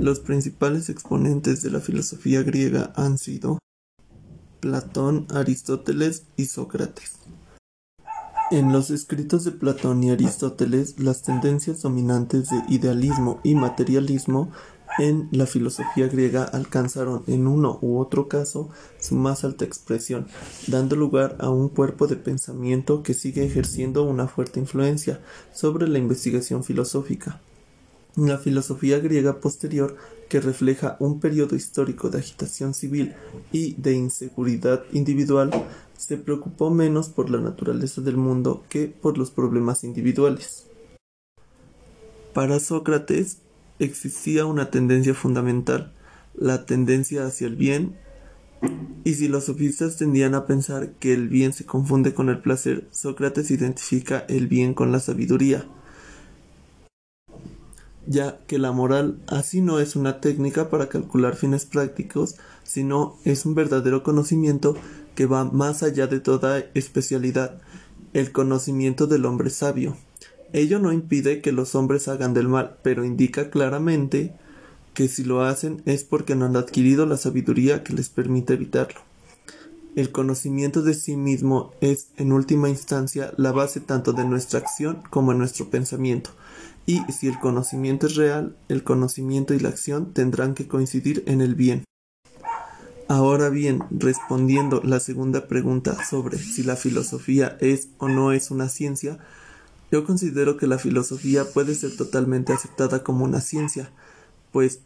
Los principales exponentes de la filosofía griega han sido Platón, Aristóteles y Sócrates. En los escritos de Platón y Aristóteles, las tendencias dominantes de idealismo y materialismo en la filosofía griega alcanzaron en uno u otro caso su más alta expresión, dando lugar a un cuerpo de pensamiento que sigue ejerciendo una fuerte influencia sobre la investigación filosófica. La filosofía griega posterior, que refleja un periodo histórico de agitación civil y de inseguridad individual, se preocupó menos por la naturaleza del mundo que por los problemas individuales. Para Sócrates existía una tendencia fundamental, la tendencia hacia el bien, y si los sofistas tendían a pensar que el bien se confunde con el placer, Sócrates identifica el bien con la sabiduría ya que la moral así no es una técnica para calcular fines prácticos, sino es un verdadero conocimiento que va más allá de toda especialidad, el conocimiento del hombre sabio. Ello no impide que los hombres hagan del mal, pero indica claramente que si lo hacen es porque no han adquirido la sabiduría que les permite evitarlo. El conocimiento de sí mismo es, en última instancia, la base tanto de nuestra acción como de nuestro pensamiento. Y si el conocimiento es real, el conocimiento y la acción tendrán que coincidir en el bien. Ahora bien, respondiendo la segunda pregunta sobre si la filosofía es o no es una ciencia, yo considero que la filosofía puede ser totalmente aceptada como una ciencia, pues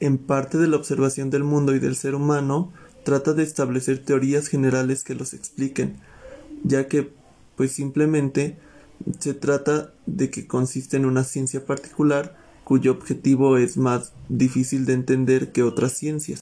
en parte de la observación del mundo y del ser humano trata de establecer teorías generales que los expliquen, ya que pues simplemente se trata de que consiste en una ciencia particular cuyo objetivo es más difícil de entender que otras ciencias.